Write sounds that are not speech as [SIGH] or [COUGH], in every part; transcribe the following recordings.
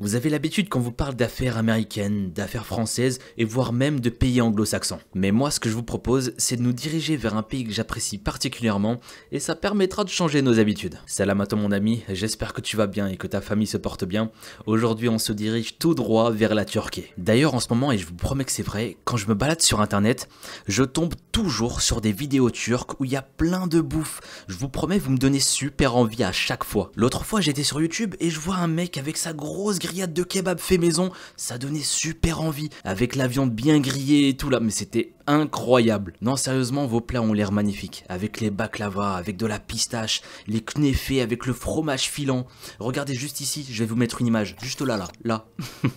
Vous avez l'habitude qu'on vous parle d'affaires américaines, d'affaires françaises et voire même de pays anglo-saxons. Mais moi ce que je vous propose c'est de nous diriger vers un pays que j'apprécie particulièrement et ça permettra de changer nos habitudes. Salam à toi mon ami, j'espère que tu vas bien et que ta famille se porte bien. Aujourd'hui on se dirige tout droit vers la Turquie. D'ailleurs en ce moment et je vous promets que c'est vrai, quand je me balade sur internet, je tombe toujours sur des vidéos turques où il y a plein de bouffe. Je vous promets vous me donnez super envie à chaque fois. L'autre fois j'étais sur YouTube et je vois un mec avec sa grosse de kebab fait maison, ça donnait super envie, avec la viande bien grillée et tout là, mais c'était incroyable. Non, sérieusement, vos plats ont l'air magnifiques, avec les baklava, avec de la pistache, les kneffés, avec le fromage filant. Regardez juste ici, je vais vous mettre une image, juste là, là, là. [LAUGHS]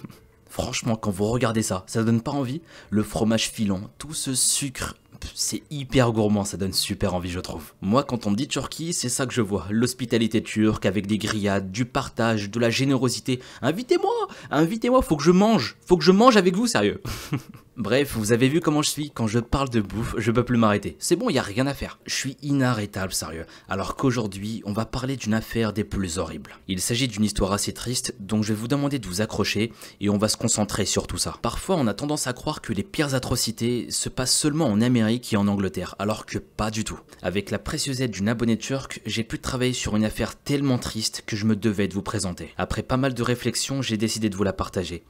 Franchement, quand vous regardez ça, ça donne pas envie Le fromage filant, tout ce sucre c'est hyper gourmand, ça donne super envie je trouve. Moi quand on me dit Turquie, c'est ça que je vois, l'hospitalité turque avec des grillades, du partage, de la générosité. Invitez-moi, invitez-moi, faut que je mange, faut que je mange avec vous sérieux. [LAUGHS] Bref, vous avez vu comment je suis, quand je parle de bouffe, je peux plus m'arrêter. C'est bon, il y a rien à faire. Je suis inarrêtable, sérieux. Alors qu'aujourd'hui, on va parler d'une affaire des plus horribles. Il s'agit d'une histoire assez triste, donc je vais vous demander de vous accrocher et on va se concentrer sur tout ça. Parfois, on a tendance à croire que les pires atrocités se passent seulement en Amérique et en Angleterre, alors que pas du tout. Avec la précieuse aide d'une abonnée turque, j'ai pu travailler sur une affaire tellement triste que je me devais de vous présenter. Après pas mal de réflexions, j'ai décidé de vous la partager.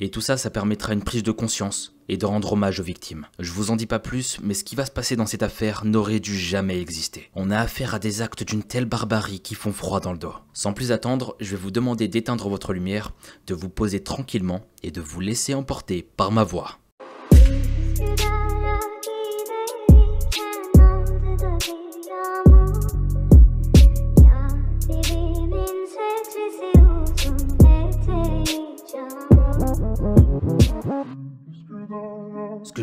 Et tout ça, ça permettra une prise de conscience, et de rendre hommage aux victimes. Je vous en dis pas plus, mais ce qui va se passer dans cette affaire n'aurait dû jamais exister. On a affaire à des actes d'une telle barbarie qui font froid dans le dos. Sans plus attendre, je vais vous demander d'éteindre votre lumière, de vous poser tranquillement et de vous laisser emporter par ma voix.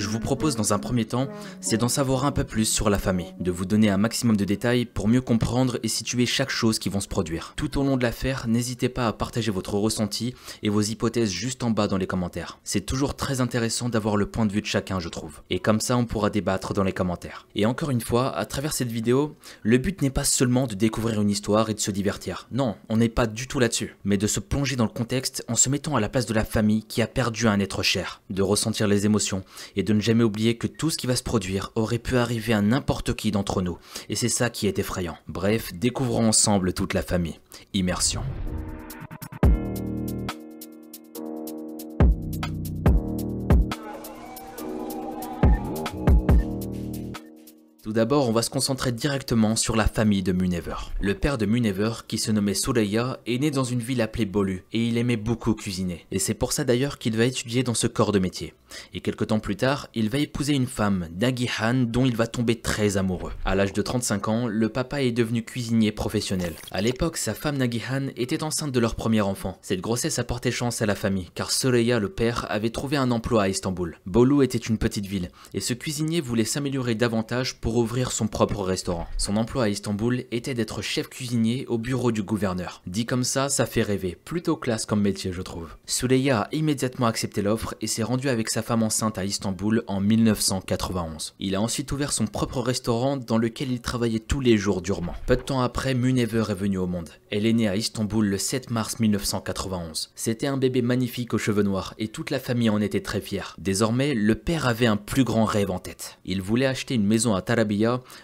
Je vous propose dans un premier temps, c'est d'en savoir un peu plus sur la famille, de vous donner un maximum de détails pour mieux comprendre et situer chaque chose qui vont se produire. Tout au long de l'affaire, n'hésitez pas à partager votre ressenti et vos hypothèses juste en bas dans les commentaires. C'est toujours très intéressant d'avoir le point de vue de chacun, je trouve. Et comme ça, on pourra débattre dans les commentaires. Et encore une fois, à travers cette vidéo, le but n'est pas seulement de découvrir une histoire et de se divertir. Non, on n'est pas du tout là-dessus. Mais de se plonger dans le contexte en se mettant à la place de la famille qui a perdu un être cher. De ressentir les émotions et de ne jamais oublier que tout ce qui va se produire aurait pu arriver à n'importe qui d'entre nous. Et c'est ça qui est effrayant. Bref, découvrons ensemble toute la famille. Immersion. Tout d'abord, on va se concentrer directement sur la famille de Munever. Le père de Munever, qui se nommait Soleya, est né dans une ville appelée Bolu, et il aimait beaucoup cuisiner. Et c'est pour ça d'ailleurs qu'il va étudier dans ce corps de métier. Et quelques temps plus tard, il va épouser une femme, Nagihan, dont il va tomber très amoureux. À l'âge de 35 ans, le papa est devenu cuisinier professionnel. À l'époque, sa femme Nagihan était enceinte de leur premier enfant. Cette grossesse a porté chance à la famille, car Soleya, le père, avait trouvé un emploi à Istanbul. Bolu était une petite ville, et ce cuisinier voulait s'améliorer davantage pour ouvrir son propre restaurant. Son emploi à Istanbul était d'être chef cuisinier au bureau du gouverneur. Dit comme ça, ça fait rêver. Plutôt classe comme métier, je trouve. Suleya a immédiatement accepté l'offre et s'est rendu avec sa femme enceinte à Istanbul en 1991. Il a ensuite ouvert son propre restaurant dans lequel il travaillait tous les jours durement. Peu de temps après, Munever est venue au monde. Elle est née à Istanbul le 7 mars 1991. C'était un bébé magnifique aux cheveux noirs et toute la famille en était très fière. Désormais, le père avait un plus grand rêve en tête. Il voulait acheter une maison à Tarabya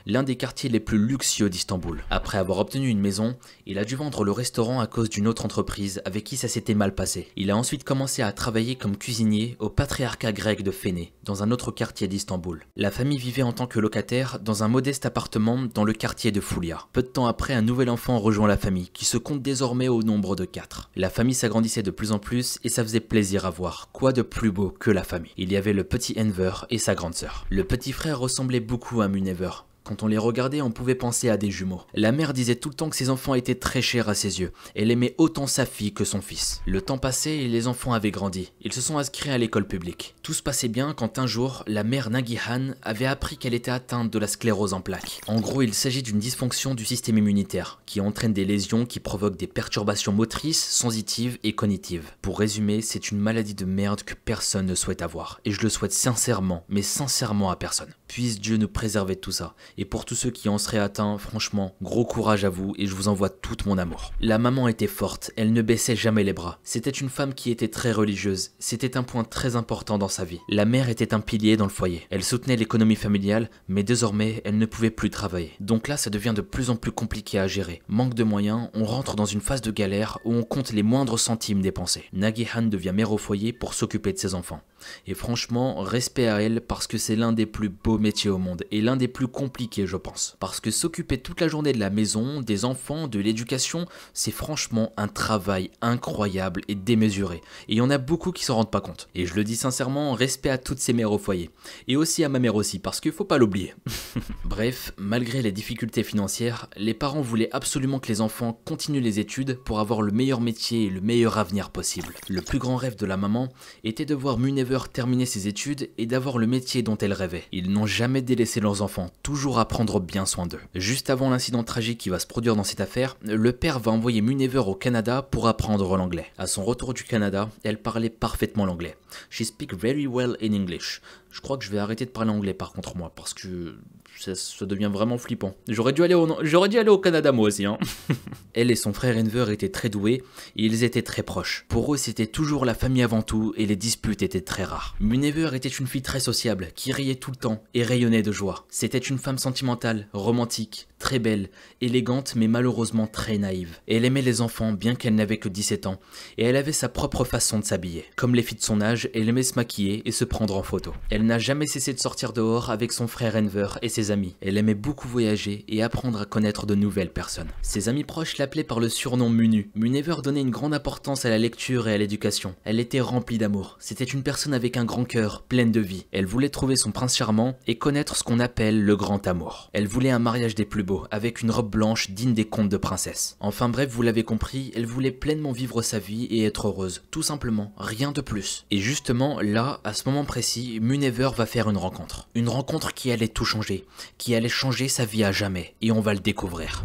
l'un des quartiers les plus luxueux d'Istanbul. Après avoir obtenu une maison, il a dû vendre le restaurant à cause d'une autre entreprise avec qui ça s'était mal passé. Il a ensuite commencé à travailler comme cuisinier au patriarcat grec de Féné, dans un autre quartier d'Istanbul. La famille vivait en tant que locataire dans un modeste appartement dans le quartier de Foulia. Peu de temps après, un nouvel enfant rejoint la famille, qui se compte désormais au nombre de 4. La famille s'agrandissait de plus en plus et ça faisait plaisir à voir. Quoi de plus beau que la famille Il y avait le petit Enver et sa grande sœur. Le petit frère ressemblait beaucoup à Munever, quand on les regardait, on pouvait penser à des jumeaux. La mère disait tout le temps que ses enfants étaient très chers à ses yeux. Elle aimait autant sa fille que son fils. Le temps passait et les enfants avaient grandi. Ils se sont inscrits à l'école publique. Tout se passait bien quand un jour, la mère Nagihan avait appris qu'elle était atteinte de la sclérose en plaques. En gros, il s'agit d'une dysfonction du système immunitaire qui entraîne des lésions qui provoquent des perturbations motrices, sensitives et cognitives. Pour résumer, c'est une maladie de merde que personne ne souhaite avoir. Et je le souhaite sincèrement, mais sincèrement à personne. Puisse Dieu nous préserver de tout ça Et pour tous ceux qui en seraient atteints, franchement, gros courage à vous et je vous envoie tout mon amour. La maman était forte, elle ne baissait jamais les bras. C'était une femme qui était très religieuse, c'était un point très important dans sa vie. La mère était un pilier dans le foyer. Elle soutenait l'économie familiale, mais désormais, elle ne pouvait plus travailler. Donc là, ça devient de plus en plus compliqué à gérer. Manque de moyens, on rentre dans une phase de galère où on compte les moindres centimes dépensés. Nagihan devient mère au foyer pour s'occuper de ses enfants. Et franchement, respect à elle parce que c'est l'un des plus beaux métiers au monde et l'un des plus compliqués, je pense. Parce que s'occuper toute la journée de la maison, des enfants, de l'éducation, c'est franchement un travail incroyable et démesuré. Et il y en a beaucoup qui s'en rendent pas compte. Et je le dis sincèrement, respect à toutes ces mères au foyer. Et aussi à ma mère aussi, parce qu'il faut pas l'oublier. [LAUGHS] Bref, malgré les difficultés financières, les parents voulaient absolument que les enfants continuent les études pour avoir le meilleur métier et le meilleur avenir possible. Le plus grand rêve de la maman était de voir Munever terminer ses études et d'avoir le métier dont elle rêvait. Ils n'ont jamais délaissé leurs enfants, toujours à prendre bien soin d'eux. Juste avant l'incident tragique qui va se produire dans cette affaire, le père va envoyer Munever au Canada pour apprendre l'anglais. À son retour du Canada, elle parlait parfaitement l'anglais. She speak very well in English. Je crois que je vais arrêter de parler anglais par contre moi, parce que ça, devient vraiment flippant. J'aurais dû aller au, dû aller au Canada moi aussi. Hein. [LAUGHS] Elle et son frère Enver étaient très doués et ils étaient très proches. Pour eux, c'était toujours la famille avant tout et les disputes étaient très rares. Munever était une fille très sociable, qui riait tout le temps et rayonnait de joie. C'était une femme sentimentale, romantique, très belle, élégante mais malheureusement très naïve. Elle aimait les enfants bien qu'elle n'avait que 17 ans et elle avait sa propre façon de s'habiller. Comme les filles de son âge, elle aimait se maquiller et se prendre en photo. Elle n'a jamais cessé de sortir dehors avec son frère Enver et ses amis. Elle aimait beaucoup voyager et apprendre à connaître de nouvelles personnes. Ses amis proches l'appelaient par le surnom Munu. Munever donnait une grande importance à la lecture et à l'éducation. Elle était remplie d'amour. C'était une personne avec un grand cœur, pleine de vie. Elle voulait trouver son prince charmant et connaître ce qu'on appelle le grand amour. Elle voulait un mariage des plus avec une robe blanche digne des contes de princesse. Enfin bref, vous l'avez compris, elle voulait pleinement vivre sa vie et être heureuse. Tout simplement, rien de plus. Et justement, là, à ce moment précis, Munever va faire une rencontre. Une rencontre qui allait tout changer, qui allait changer sa vie à jamais, et on va le découvrir.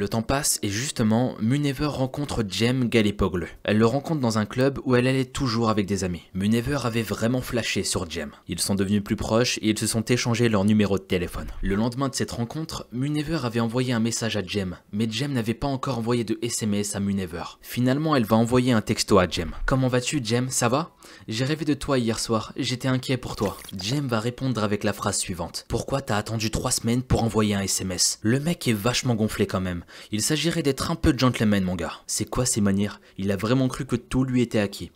Le temps passe et justement, Munever rencontre Jem Gallipoglu. Elle le rencontre dans un club où elle allait toujours avec des amis. Munever avait vraiment flashé sur Jem. Ils sont devenus plus proches et ils se sont échangés leurs numéros de téléphone. Le lendemain de cette rencontre, Munever avait envoyé un message à Jem, mais Jem n'avait pas encore envoyé de SMS à Munever. Finalement, elle va envoyer un texto à Jem. Comment vas-tu, Jem? Ça va? J'ai rêvé de toi hier soir, j'étais inquiet pour toi. Jem va répondre avec la phrase suivante. Pourquoi t'as attendu trois semaines pour envoyer un SMS Le mec est vachement gonflé quand même. Il s'agirait d'être un peu gentleman, mon gars. C'est quoi ces manières? Il a vraiment cru que tout lui était acquis.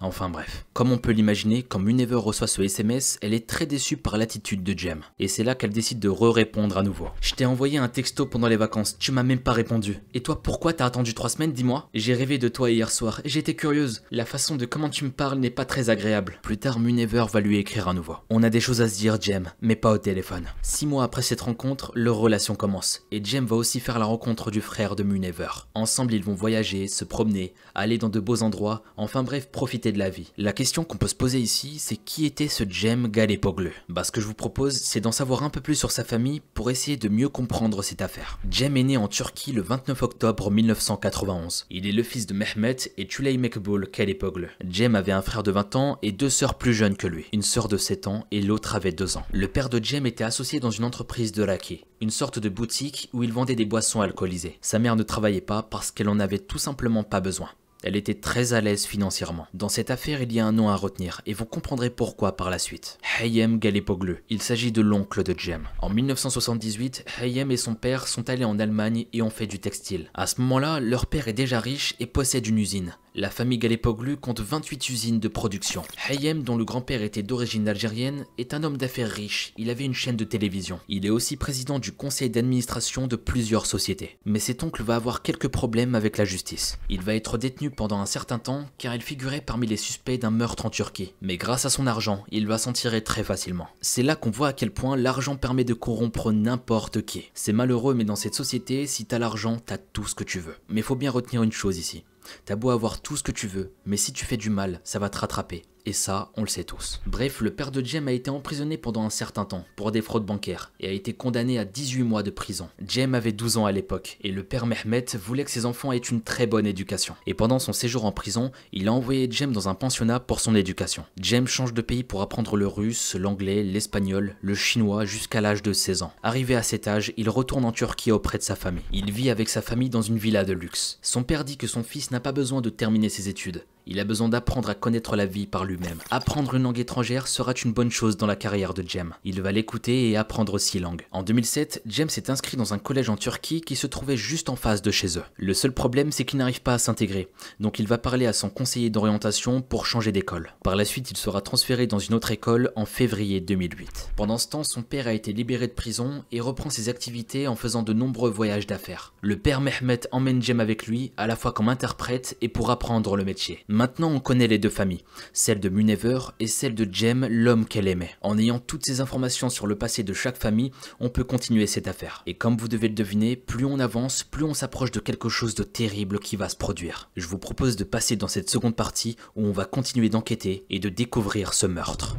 Enfin bref. Comme on peut l'imaginer, quand Munever reçoit ce SMS, elle est très déçue par l'attitude de Jem. Et c'est là qu'elle décide de re-répondre à nouveau. Je t'ai envoyé un texto pendant les vacances, tu m'as même pas répondu. Et toi, pourquoi t'as attendu trois semaines, dis-moi? J'ai rêvé de toi hier soir, et j'étais curieuse. La façon de comment tu me parles n'est pas très agréable. Plus tard, Munever va lui écrire à nouveau. On a des choses à se dire, Jem, mais pas au téléphone. Six mois après cette rencontre, leur relation commence. Et Jem va aussi faire la rencontre du frère de Munever. Ensemble, ils vont voyager, se promener, aller dans de beaux endroits, enfin bref, profiter de la vie. La question qu'on peut se poser ici, c'est qui était ce Jem Galépoglu Bah ce que je vous propose, c'est d'en savoir un peu plus sur sa famille pour essayer de mieux comprendre cette affaire. Jem est né en Turquie le 29 octobre 1991. Il est le fils de Mehmet et Tuley Mekbul Galépoglu. Jem avait un frère de 20 ans et deux sœurs plus jeunes que lui. Une sœur de 7 ans et l'autre avait 2 ans. Le père de Jem était associé dans une entreprise de raki, une sorte de boutique où il vendait des boissons alcoolisées. Sa mère ne travaillait pas parce qu'elle en avait tout simplement pas besoin. Elle était très à l'aise financièrement. Dans cette affaire, il y a un nom à retenir, et vous comprendrez pourquoi par la suite. Hayem Galipoglu. Il s'agit de l'oncle de Jem. En 1978, Hayem et son père sont allés en Allemagne et ont fait du textile. À ce moment-là, leur père est déjà riche et possède une usine. La famille Galipoglu compte 28 usines de production. Hayem, dont le grand-père était d'origine algérienne, est un homme d'affaires riche. Il avait une chaîne de télévision. Il est aussi président du conseil d'administration de plusieurs sociétés. Mais cet oncle va avoir quelques problèmes avec la justice. Il va être détenu pendant un certain temps car il figurait parmi les suspects d'un meurtre en Turquie. Mais grâce à son argent, il va s'en tirer très facilement. C'est là qu'on voit à quel point l'argent permet de corrompre n'importe qui. C'est malheureux mais dans cette société, si t'as l'argent, t'as tout ce que tu veux. Mais faut bien retenir une chose ici. T'as beau avoir tout ce que tu veux, mais si tu fais du mal, ça va te rattraper. Et ça, on le sait tous. Bref, le père de Jem a été emprisonné pendant un certain temps pour des fraudes bancaires et a été condamné à 18 mois de prison. Jem avait 12 ans à l'époque et le père Mehmet voulait que ses enfants aient une très bonne éducation. Et pendant son séjour en prison, il a envoyé Jem dans un pensionnat pour son éducation. Jem change de pays pour apprendre le russe, l'anglais, l'espagnol, le chinois jusqu'à l'âge de 16 ans. Arrivé à cet âge, il retourne en Turquie auprès de sa famille. Il vit avec sa famille dans une villa de luxe. Son père dit que son fils n'a pas besoin de terminer ses études. Il a besoin d'apprendre à connaître la vie par lui-même. Apprendre une langue étrangère sera une bonne chose dans la carrière de Jem. Il va l'écouter et apprendre six langues. En 2007, Jem s'est inscrit dans un collège en Turquie qui se trouvait juste en face de chez eux. Le seul problème, c'est qu'il n'arrive pas à s'intégrer. Donc il va parler à son conseiller d'orientation pour changer d'école. Par la suite, il sera transféré dans une autre école en février 2008. Pendant ce temps, son père a été libéré de prison et reprend ses activités en faisant de nombreux voyages d'affaires. Le père Mehmet emmène Jem avec lui, à la fois comme interprète et pour apprendre le métier. Maintenant, on connaît les deux familles, celle de Munever et celle de Jem, l'homme qu'elle aimait. En ayant toutes ces informations sur le passé de chaque famille, on peut continuer cette affaire. Et comme vous devez le deviner, plus on avance, plus on s'approche de quelque chose de terrible qui va se produire. Je vous propose de passer dans cette seconde partie où on va continuer d'enquêter et de découvrir ce meurtre.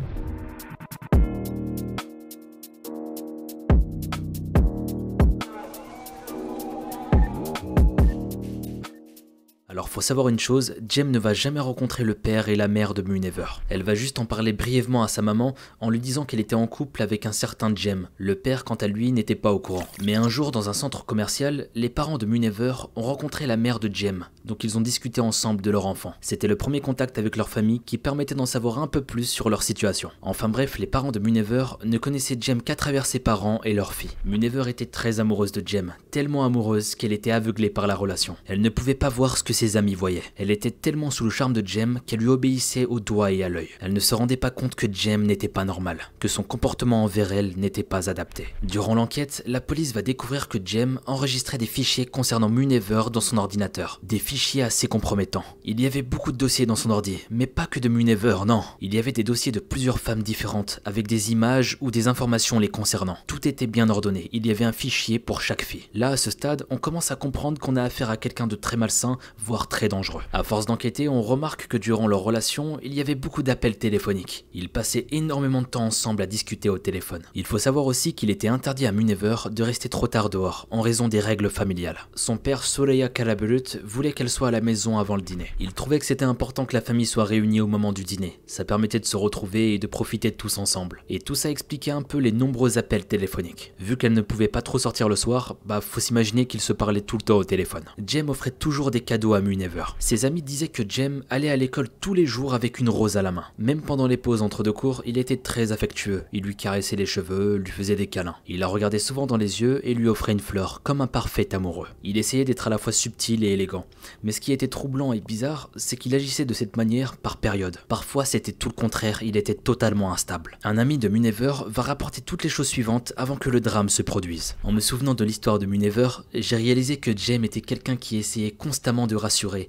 Alors faut savoir une chose, Jem ne va jamais rencontrer le père et la mère de Munever. Elle va juste en parler brièvement à sa maman en lui disant qu'elle était en couple avec un certain Jem. Le père quant à lui n'était pas au courant. Mais un jour dans un centre commercial, les parents de Munever ont rencontré la mère de Jem, donc ils ont discuté ensemble de leur enfant. C'était le premier contact avec leur famille qui permettait d'en savoir un peu plus sur leur situation. Enfin bref, les parents de Munever ne connaissaient Jem qu'à travers ses parents et leur fille. Munever était très amoureuse de Jem, tellement amoureuse qu'elle était aveuglée par la relation. Elle ne pouvait pas voir ce que ses amis voyaient. Elle était tellement sous le charme de Jem qu'elle lui obéissait au doigt et à l'œil. Elle ne se rendait pas compte que Jem n'était pas normal, que son comportement envers elle n'était pas adapté. Durant l'enquête, la police va découvrir que Jem enregistrait des fichiers concernant Munever dans son ordinateur. Des fichiers assez compromettants. Il y avait beaucoup de dossiers dans son ordi, mais pas que de Munever, non. Il y avait des dossiers de plusieurs femmes différentes, avec des images ou des informations les concernant. Tout était bien ordonné, il y avait un fichier pour chaque fille. Là, à ce stade, on commence à comprendre qu'on a affaire à quelqu'un de très malsain, voire très dangereux. À force d'enquêter, on remarque que durant leur relation, il y avait beaucoup d'appels téléphoniques. Ils passaient énormément de temps ensemble à discuter au téléphone. Il faut savoir aussi qu'il était interdit à Munever de rester trop tard dehors, en raison des règles familiales. Son père, Soleya Kalabulut, voulait qu'elle soit à la maison avant le dîner. Il trouvait que c'était important que la famille soit réunie au moment du dîner. Ça permettait de se retrouver et de profiter de tous ensemble. Et tout ça expliquait un peu les nombreux appels téléphoniques. Vu qu'elle ne pouvait pas trop sortir le soir, bah faut s'imaginer qu'ils se parlaient tout le temps au téléphone. Jem offrait toujours des cadeaux à Ses amis disaient que Jem allait à l'école tous les jours avec une rose à la main. Même pendant les pauses entre deux cours, il était très affectueux. Il lui caressait les cheveux, lui faisait des câlins. Il la regardait souvent dans les yeux et lui offrait une fleur, comme un parfait amoureux. Il essayait d'être à la fois subtil et élégant. Mais ce qui était troublant et bizarre, c'est qu'il agissait de cette manière par période. Parfois, c'était tout le contraire, il était totalement instable. Un ami de Munever va rapporter toutes les choses suivantes avant que le drame se produise. En me souvenant de l'histoire de Munever, j'ai réalisé que Jem était quelqu'un qui essayait constamment de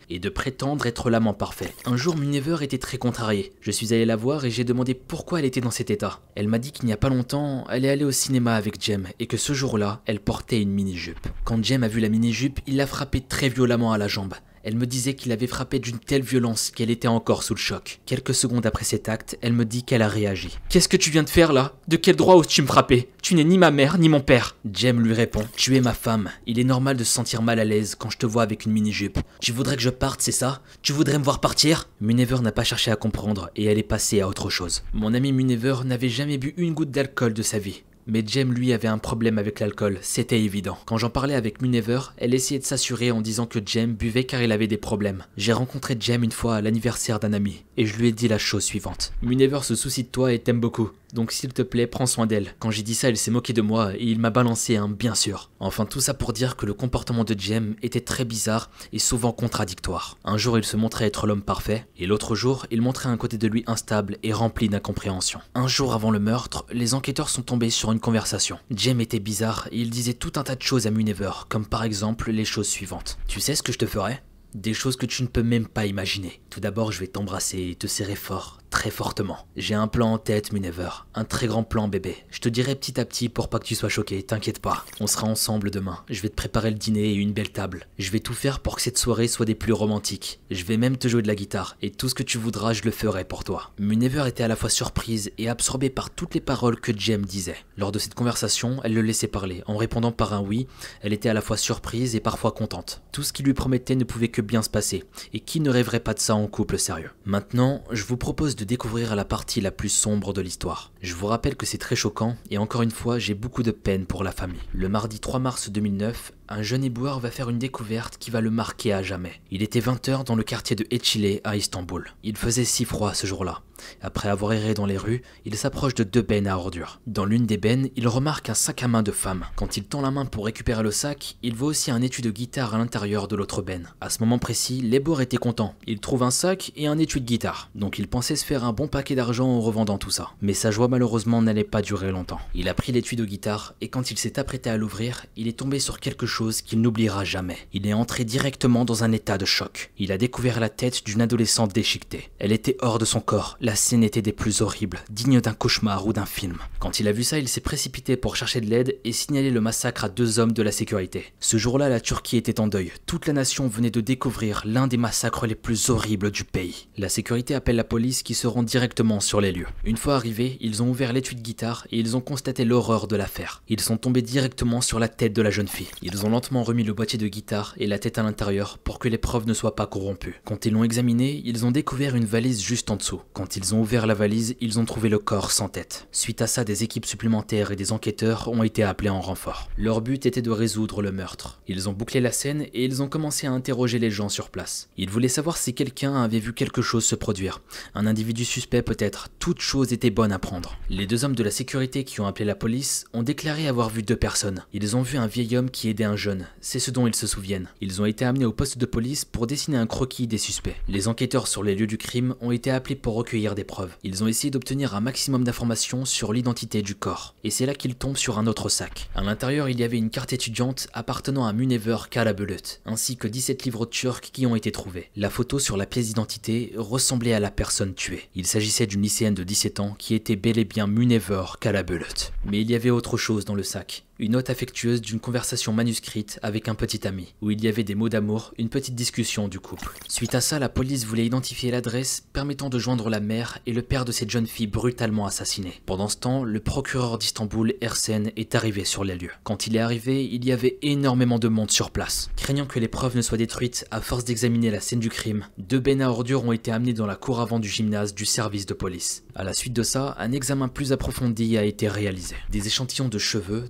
et de prétendre être l'amant parfait. Un jour, Munever était très contrariée. Je suis allé la voir et j'ai demandé pourquoi elle était dans cet état. Elle m'a dit qu'il n'y a pas longtemps, elle est allée au cinéma avec Jem et que ce jour-là, elle portait une mini-jupe. Quand Jem a vu la mini-jupe, il l'a frappée très violemment à la jambe. Elle me disait qu'il avait frappé d'une telle violence qu'elle était encore sous le choc. Quelques secondes après cet acte, elle me dit qu'elle a réagi. Qu'est-ce que tu viens de faire là? De quel droit oses-tu me frapper? Tu n'es ni ma mère ni mon père. Jem lui répond Tu es ma femme. Il est normal de se sentir mal à l'aise quand je te vois avec une mini-jupe. Tu voudrais que je parte, c'est ça? Tu voudrais me voir partir? Munever n'a pas cherché à comprendre et elle est passée à autre chose. Mon ami Munever n'avait jamais bu une goutte d'alcool de sa vie. Mais Jem lui avait un problème avec l'alcool, c'était évident. Quand j'en parlais avec Munever, elle essayait de s'assurer en disant que Jem buvait car il avait des problèmes. J'ai rencontré Jem une fois à l'anniversaire d'un ami, et je lui ai dit la chose suivante. Munever se soucie de toi et t'aime beaucoup. Donc s'il te plaît, prends soin d'elle. Quand j'ai dit ça, il s'est moqué de moi et il m'a balancé un bien sûr. Enfin tout ça pour dire que le comportement de Jem était très bizarre et souvent contradictoire. Un jour il se montrait être l'homme parfait et l'autre jour il montrait un côté de lui instable et rempli d'incompréhension. Un jour avant le meurtre, les enquêteurs sont tombés sur une conversation. Jem était bizarre et il disait tout un tas de choses à Munever, comme par exemple les choses suivantes. Tu sais ce que je te ferais des choses que tu ne peux même pas imaginer. Tout d'abord, je vais t'embrasser et te serrer fort, très fortement. J'ai un plan en tête, Munever. Un très grand plan, bébé. Je te dirai petit à petit pour pas que tu sois choqué, t'inquiète pas. On sera ensemble demain. Je vais te préparer le dîner et une belle table. Je vais tout faire pour que cette soirée soit des plus romantiques. Je vais même te jouer de la guitare et tout ce que tu voudras, je le ferai pour toi. Munever était à la fois surprise et absorbée par toutes les paroles que Jem disait. Lors de cette conversation, elle le laissait parler. En répondant par un oui, elle était à la fois surprise et parfois contente. Tout ce qu'il lui promettait ne pouvait que bien se passer. Et qui ne rêverait pas de ça en couple sérieux Maintenant, je vous propose de découvrir la partie la plus sombre de l'histoire. Je vous rappelle que c'est très choquant et encore une fois, j'ai beaucoup de peine pour la famille. Le mardi 3 mars 2009, un jeune éboueur va faire une découverte qui va le marquer à jamais. Il était 20h dans le quartier de Etchile à Istanbul. Il faisait si froid ce jour-là. Après avoir erré dans les rues, il s'approche de deux bennes à ordures. Dans l'une des bennes, il remarque un sac à main de femme. Quand il tend la main pour récupérer le sac, il voit aussi un étui de guitare à l'intérieur de l'autre benne. À ce moment précis, l'éboueur était content. Il trouve un sac et un étui de guitare. Donc il pensait se faire un bon paquet d'argent en revendant tout ça. Mais sa joie malheureusement n'allait pas durer longtemps. Il a pris l'étui de guitare et quand il s'est apprêté à l'ouvrir, il est tombé sur quelque chose qu'il n'oubliera jamais. Il est entré directement dans un état de choc. Il a découvert la tête d'une adolescente déchiquetée. Elle était hors de son corps. La scène était des plus horribles, digne d'un cauchemar ou d'un film. Quand il a vu ça, il s'est précipité pour chercher de l'aide et signaler le massacre à deux hommes de la sécurité. Ce jour-là, la Turquie était en deuil. Toute la nation venait de découvrir l'un des massacres les plus horribles du pays. La sécurité appelle la police qui se rend directement sur les lieux. Une fois arrivés, ils ont ouvert l'étui de guitare et ils ont constaté l'horreur de l'affaire. Ils sont tombés directement sur la tête de la jeune fille. Lentement remis le boîtier de guitare et la tête à l'intérieur pour que les preuves ne soient pas corrompues. Quand ils l'ont examiné, ils ont découvert une valise juste en dessous. Quand ils ont ouvert la valise, ils ont trouvé le corps sans tête. Suite à ça, des équipes supplémentaires et des enquêteurs ont été appelés en renfort. Leur but était de résoudre le meurtre. Ils ont bouclé la scène et ils ont commencé à interroger les gens sur place. Ils voulaient savoir si quelqu'un avait vu quelque chose se produire. Un individu suspect peut-être. Toute chose était bonne à prendre. Les deux hommes de la sécurité qui ont appelé la police ont déclaré avoir vu deux personnes. Ils ont vu un vieil homme qui aidait un jeune. C'est ce dont ils se souviennent. Ils ont été amenés au poste de police pour dessiner un croquis des suspects. Les enquêteurs sur les lieux du crime ont été appelés pour recueillir des preuves. Ils ont essayé d'obtenir un maximum d'informations sur l'identité du corps. Et c'est là qu'ils tombent sur un autre sac. À l'intérieur, il y avait une carte étudiante appartenant à Munever Karabulut, ainsi que 17 livres turcs qui ont été trouvés. La photo sur la pièce d'identité ressemblait à la personne tuée. Il s'agissait d'une lycéenne de 17 ans qui était bel et bien Munever Karabulut. Mais il y avait autre chose dans le sac une note affectueuse d'une conversation manuscrite avec un petit ami, où il y avait des mots d'amour, une petite discussion du couple. Suite à ça, la police voulait identifier l'adresse permettant de joindre la mère et le père de cette jeune fille brutalement assassinée. Pendant ce temps, le procureur d'Istanbul, Ersen, est arrivé sur les lieux. Quand il est arrivé, il y avait énormément de monde sur place. Craignant que les preuves ne soient détruites à force d'examiner la scène du crime, deux bennes à ordures ont été amenés dans la cour avant du gymnase du service de police. À la suite de ça, un examen plus approfondi a été réalisé. Des échantillons de cheveux,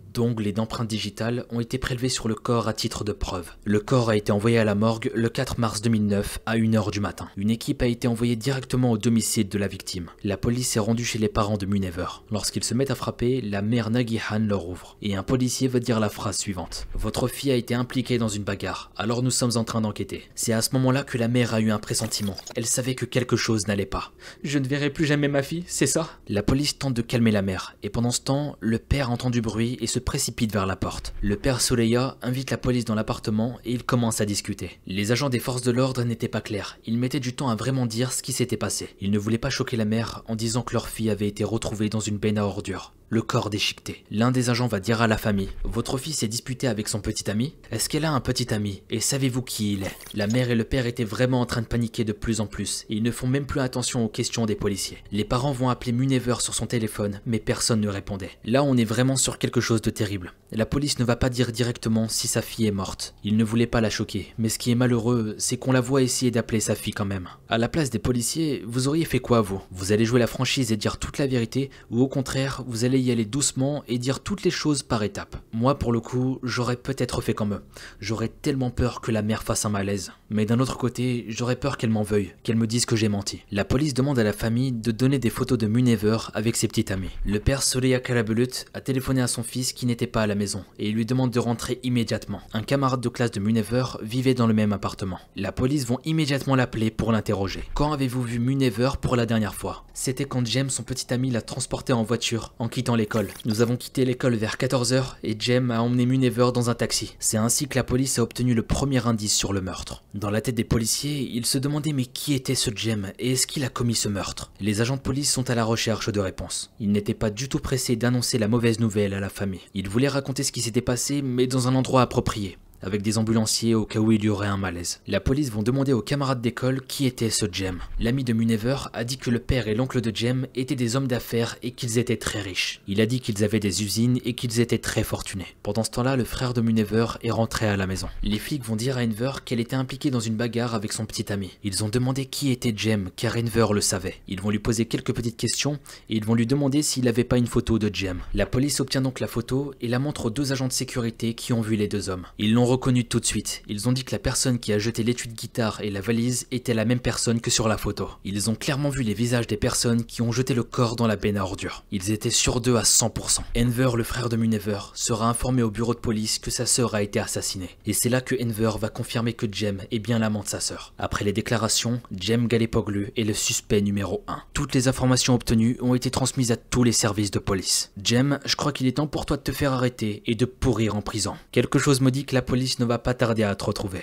et d'empreintes digitales ont été prélevés sur le corps à titre de preuve. Le corps a été envoyé à la morgue le 4 mars 2009 à 1h du matin. Une équipe a été envoyée directement au domicile de la victime. La police est rendue chez les parents de Munever. Lorsqu'ils se mettent à frapper, la mère Nagihan leur ouvre. Et un policier va dire la phrase suivante. Votre fille a été impliquée dans une bagarre, alors nous sommes en train d'enquêter. C'est à ce moment-là que la mère a eu un pressentiment. Elle savait que quelque chose n'allait pas. Je ne verrai plus jamais ma fille, c'est ça? La police tente de calmer la mère, et pendant ce temps, le père entend du bruit et se précipite vers la porte. Le père Soleya invite la police dans l'appartement et ils commencent à discuter. Les agents des forces de l'ordre n'étaient pas clairs, ils mettaient du temps à vraiment dire ce qui s'était passé. Ils ne voulaient pas choquer la mère en disant que leur fille avait été retrouvée dans une benne à ordures le corps déchiqueté. L'un des agents va dire à la famille Votre fille s'est disputée avec son petit ami Est-ce qu'elle a un petit ami? Et savez-vous qui il est? La mère et le père étaient vraiment en train de paniquer de plus en plus ils ne font même plus attention aux questions des policiers. Les parents vont appeler Munever sur son téléphone, mais personne ne répondait. Là, on est vraiment sur quelque chose de terrible. La police ne va pas dire directement si sa fille est morte. Ils ne voulaient pas la choquer, mais ce qui est malheureux, c'est qu'on la voit essayer d'appeler sa fille quand même. À la place des policiers, vous auriez fait quoi vous? Vous allez jouer la franchise et dire toute la vérité, ou au contraire, vous allez y aller doucement et dire toutes les choses par étapes. Moi, pour le coup, j'aurais peut-être fait comme eux. J'aurais tellement peur que la mère fasse un malaise. Mais d'un autre côté, j'aurais peur qu'elle m'en veuille, qu'elle me dise que j'ai menti. La police demande à la famille de donner des photos de Munever avec ses petits amis. Le père Soleya Kalabulut a téléphoné à son fils qui n'était pas à la maison et il lui demande de rentrer immédiatement. Un camarade de classe de Munever vivait dans le même appartement. La police vont immédiatement l'appeler pour l'interroger. Quand avez-vous vu Munever pour la dernière fois? C'était quand James, son petit ami, l'a transporté en voiture en quittant l'école. Nous avons quitté l'école vers 14h et Jem a emmené Munever dans un taxi. C'est ainsi que la police a obtenu le premier indice sur le meurtre. Dans la tête des policiers, ils se demandaient mais qui était ce Jem et est-ce qu'il a commis ce meurtre? Les agents de police sont à la recherche de réponses. Ils n'étaient pas du tout pressés d'annoncer la mauvaise nouvelle à la famille. Ils voulaient raconter ce qui s'était passé mais dans un endroit approprié avec des ambulanciers au cas où il y aurait un malaise. La police vont demander aux camarades d'école qui était ce Jem. L'ami de Munever a dit que le père et l'oncle de Jem étaient des hommes d'affaires et qu'ils étaient très riches. Il a dit qu'ils avaient des usines et qu'ils étaient très fortunés. Pendant ce temps-là, le frère de Munever est rentré à la maison. Les flics vont dire à Enver qu'elle était impliquée dans une bagarre avec son petit ami. Ils ont demandé qui était Jem car Enver le savait. Ils vont lui poser quelques petites questions et ils vont lui demander s'il n'avait pas une photo de Jem. La police obtient donc la photo et la montre aux deux agents de sécurité qui ont vu les deux hommes. Ils l'ont reconnu tout de suite. Ils ont dit que la personne qui a jeté l'étui de guitare et la valise était la même personne que sur la photo. Ils ont clairement vu les visages des personnes qui ont jeté le corps dans la benne à ordures. Ils étaient sûrs d'eux à 100%. Enver, le frère de Munever, sera informé au bureau de police que sa sœur a été assassinée. Et c'est là que Enver va confirmer que Jem est bien l'amant de sa sœur. Après les déclarations, Jem Galépoglu est le suspect numéro 1. Toutes les informations obtenues ont été transmises à tous les services de police. Jem, je crois qu'il est temps pour toi de te faire arrêter et de pourrir en prison. Quelque chose me dit que la police ne va pas tarder à te retrouver.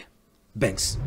Banks.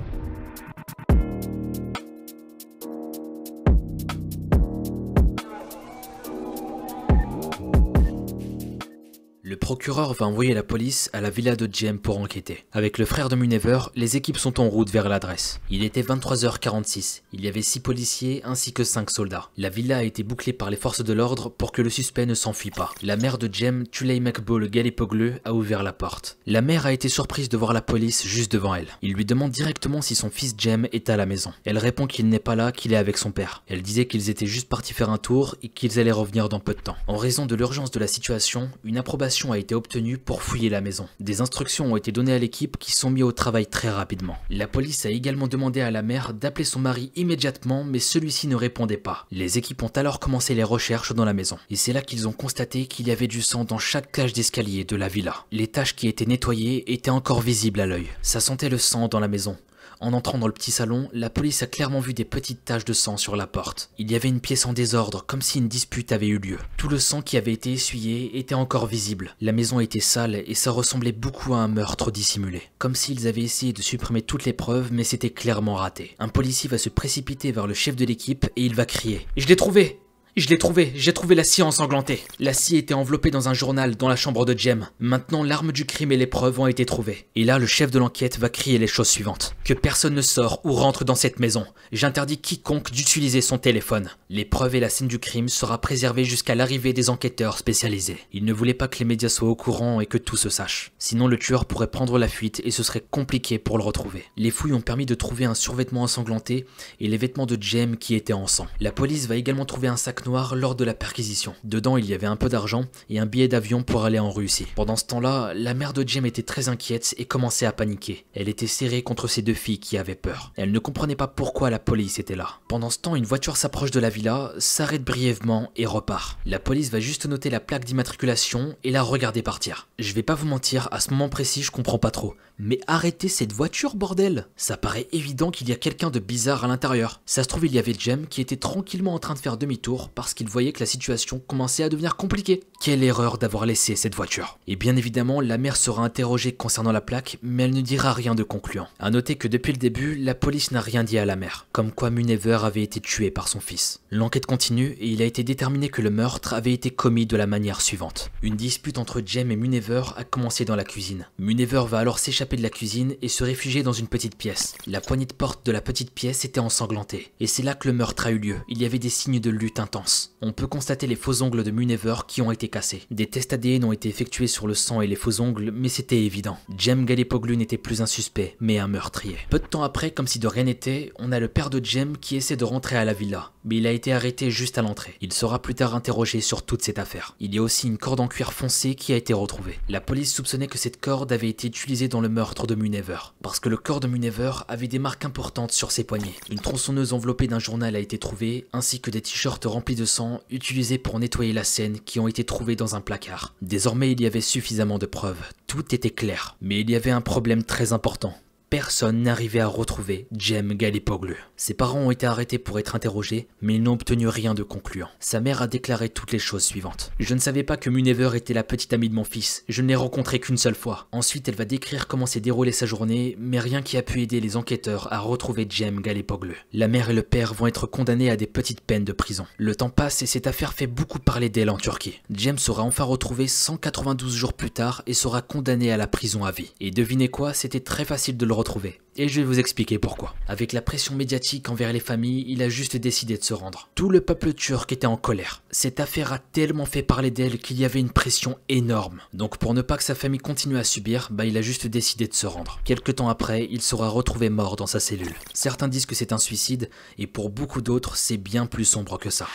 Le procureur va envoyer la police à la villa de Jem pour enquêter. Avec le frère de Munever, les équipes sont en route vers l'adresse. Il était 23h46. Il y avait 6 policiers ainsi que 5 soldats. La villa a été bouclée par les forces de l'ordre pour que le suspect ne s'enfuit pas. La mère de Jem, Tulei McBall Galipogleu, a ouvert la porte. La mère a été surprise de voir la police juste devant elle. Il lui demande directement si son fils Jem est à la maison. Elle répond qu'il n'est pas là, qu'il est avec son père. Elle disait qu'ils étaient juste partis faire un tour et qu'ils allaient revenir dans peu de temps. En raison de l'urgence de la situation, une approbation a été obtenue pour fouiller la maison. Des instructions ont été données à l'équipe qui sont mis au travail très rapidement. La police a également demandé à la mère d'appeler son mari immédiatement mais celui-ci ne répondait pas. Les équipes ont alors commencé les recherches dans la maison. Et c'est là qu'ils ont constaté qu'il y avait du sang dans chaque cage d'escalier de la villa. Les taches qui étaient nettoyées étaient encore visibles à l'œil. Ça sentait le sang dans la maison. En entrant dans le petit salon, la police a clairement vu des petites taches de sang sur la porte. Il y avait une pièce en désordre, comme si une dispute avait eu lieu. Tout le sang qui avait été essuyé était encore visible. La maison était sale et ça ressemblait beaucoup à un meurtre dissimulé. Comme s'ils avaient essayé de supprimer toutes les preuves, mais c'était clairement raté. Un policier va se précipiter vers le chef de l'équipe et il va crier « Je l'ai trouvé je l'ai trouvé, j'ai trouvé la scie ensanglantée. La scie était enveloppée dans un journal dans la chambre de Jem. Maintenant, l'arme du crime et les preuves ont été trouvées. Et là, le chef de l'enquête va crier les choses suivantes. Que personne ne sort ou rentre dans cette maison. J'interdis quiconque d'utiliser son téléphone. Les preuves et la scène du crime sera préservée jusqu'à l'arrivée des enquêteurs spécialisés. Il ne voulait pas que les médias soient au courant et que tout se sache. Sinon, le tueur pourrait prendre la fuite et ce serait compliqué pour le retrouver. Les fouilles ont permis de trouver un survêtement ensanglanté et les vêtements de Jem qui étaient en sang. La police va également trouver un sac lors de la perquisition. Dedans, il y avait un peu d'argent et un billet d'avion pour aller en Russie. Pendant ce temps-là, la mère de Jem était très inquiète et commençait à paniquer. Elle était serrée contre ses deux filles qui avaient peur. Elle ne comprenait pas pourquoi la police était là. Pendant ce temps, une voiture s'approche de la villa, s'arrête brièvement et repart. La police va juste noter la plaque d'immatriculation et la regarder partir. Je vais pas vous mentir, à ce moment précis, je comprends pas trop. Mais arrêtez cette voiture, bordel Ça paraît évident qu'il y a quelqu'un de bizarre à l'intérieur. Ça se trouve, il y avait Jem qui était tranquillement en train de faire demi-tour parce qu'il voyait que la situation commençait à devenir compliquée. Quelle erreur d'avoir laissé cette voiture. Et bien évidemment, la mère sera interrogée concernant la plaque, mais elle ne dira rien de concluant. A noter que depuis le début, la police n'a rien dit à la mère, comme quoi Munever avait été tué par son fils. L'enquête continue et il a été déterminé que le meurtre avait été commis de la manière suivante. Une dispute entre Jem et Munever a commencé dans la cuisine. Munever va alors s'échapper de la cuisine et se réfugier dans une petite pièce. La poignée de porte de la petite pièce était ensanglantée. Et c'est là que le meurtre a eu lieu. Il y avait des signes de lutte intense. On peut constater les faux ongles de Munever qui ont été cassés. Des tests ADN ont été effectués sur le sang et les faux ongles, mais c'était évident. Jem Galipoglu n'était plus un suspect, mais un meurtrier. Peu de temps après, comme si de rien n'était, on a le père de Jem qui essaie de rentrer à la villa. Mais il a été arrêté juste à l'entrée. Il sera plus tard interrogé sur toute cette affaire. Il y a aussi une corde en cuir foncé qui a été retrouvée. La police soupçonnait que cette corde avait été utilisée dans le meurtre de Munever. Parce que le corps de Munever avait des marques importantes sur ses poignets. Une tronçonneuse enveloppée d'un journal a été trouvée, ainsi que des t-shirts remplis de sang utilisés pour nettoyer la scène qui ont été trouvés dans un placard. Désormais, il y avait suffisamment de preuves. Tout était clair. Mais il y avait un problème très important. Personne n'arrivait à retrouver Jem Galipoglu. Ses parents ont été arrêtés pour être interrogés, mais ils n'ont obtenu rien de concluant. Sa mère a déclaré toutes les choses suivantes. Je ne savais pas que Munever était la petite amie de mon fils, je ne l'ai rencontré qu'une seule fois. Ensuite, elle va décrire comment s'est déroulée sa journée, mais rien qui a pu aider les enquêteurs à retrouver Jem Galipoglu. La mère et le père vont être condamnés à des petites peines de prison. Le temps passe et cette affaire fait beaucoup parler d'elle en Turquie. Jem sera enfin retrouvé 192 jours plus tard et sera condamné à la prison à vie. Et devinez quoi, c'était très facile de le retrouver. Et je vais vous expliquer pourquoi. Avec la pression médiatique envers les familles, il a juste décidé de se rendre. Tout le peuple turc était en colère. Cette affaire a tellement fait parler d'elle qu'il y avait une pression énorme. Donc pour ne pas que sa famille continue à subir, bah il a juste décidé de se rendre. Quelque temps après, il sera retrouvé mort dans sa cellule. Certains disent que c'est un suicide, et pour beaucoup d'autres, c'est bien plus sombre que ça.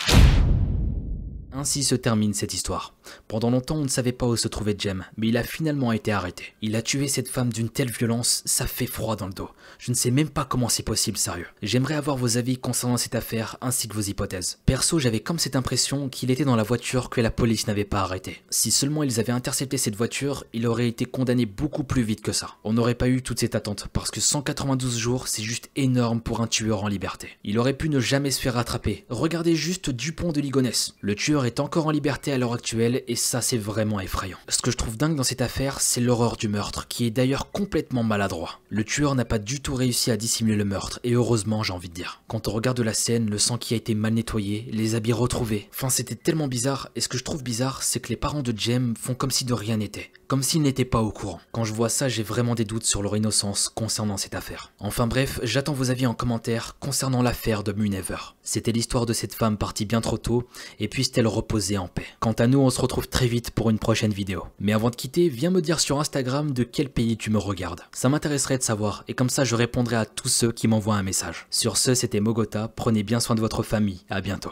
Ainsi se termine cette histoire. Pendant longtemps, on ne savait pas où se trouvait Jem, mais il a finalement été arrêté. Il a tué cette femme d'une telle violence, ça fait froid dans le dos. Je ne sais même pas comment c'est possible, sérieux. J'aimerais avoir vos avis concernant cette affaire ainsi que vos hypothèses. Perso, j'avais comme cette impression qu'il était dans la voiture que la police n'avait pas arrêté. Si seulement ils avaient intercepté cette voiture, il aurait été condamné beaucoup plus vite que ça. On n'aurait pas eu toute cette attente, parce que 192 jours, c'est juste énorme pour un tueur en liberté. Il aurait pu ne jamais se faire rattraper. Regardez juste Dupont de Ligonnès. Le tueur est encore en liberté à l'heure actuelle et ça c'est vraiment effrayant. Ce que je trouve dingue dans cette affaire, c'est l'horreur du meurtre, qui est d'ailleurs complètement maladroit. Le tueur n'a pas du tout réussi à dissimuler le meurtre, et heureusement j'ai envie de dire. Quand on regarde la scène, le sang qui a été mal nettoyé, les habits retrouvés, enfin c'était tellement bizarre, et ce que je trouve bizarre, c'est que les parents de Jem font comme si de rien n'était, comme s'ils n'étaient pas au courant. Quand je vois ça, j'ai vraiment des doutes sur leur innocence concernant cette affaire. Enfin bref, j'attends vos avis en commentaire concernant l'affaire de Munever. C'était l'histoire de cette femme partie bien trop tôt, et puisse-t-elle reposer en paix. Quant à nous, on se retrouve très vite pour une prochaine vidéo. Mais avant de quitter, viens me dire sur Instagram de quel pays tu me regardes. Ça m'intéresserait de savoir, et comme ça je répondrai à tous ceux qui m'envoient un message. Sur ce, c'était Mogota, prenez bien soin de votre famille, à bientôt.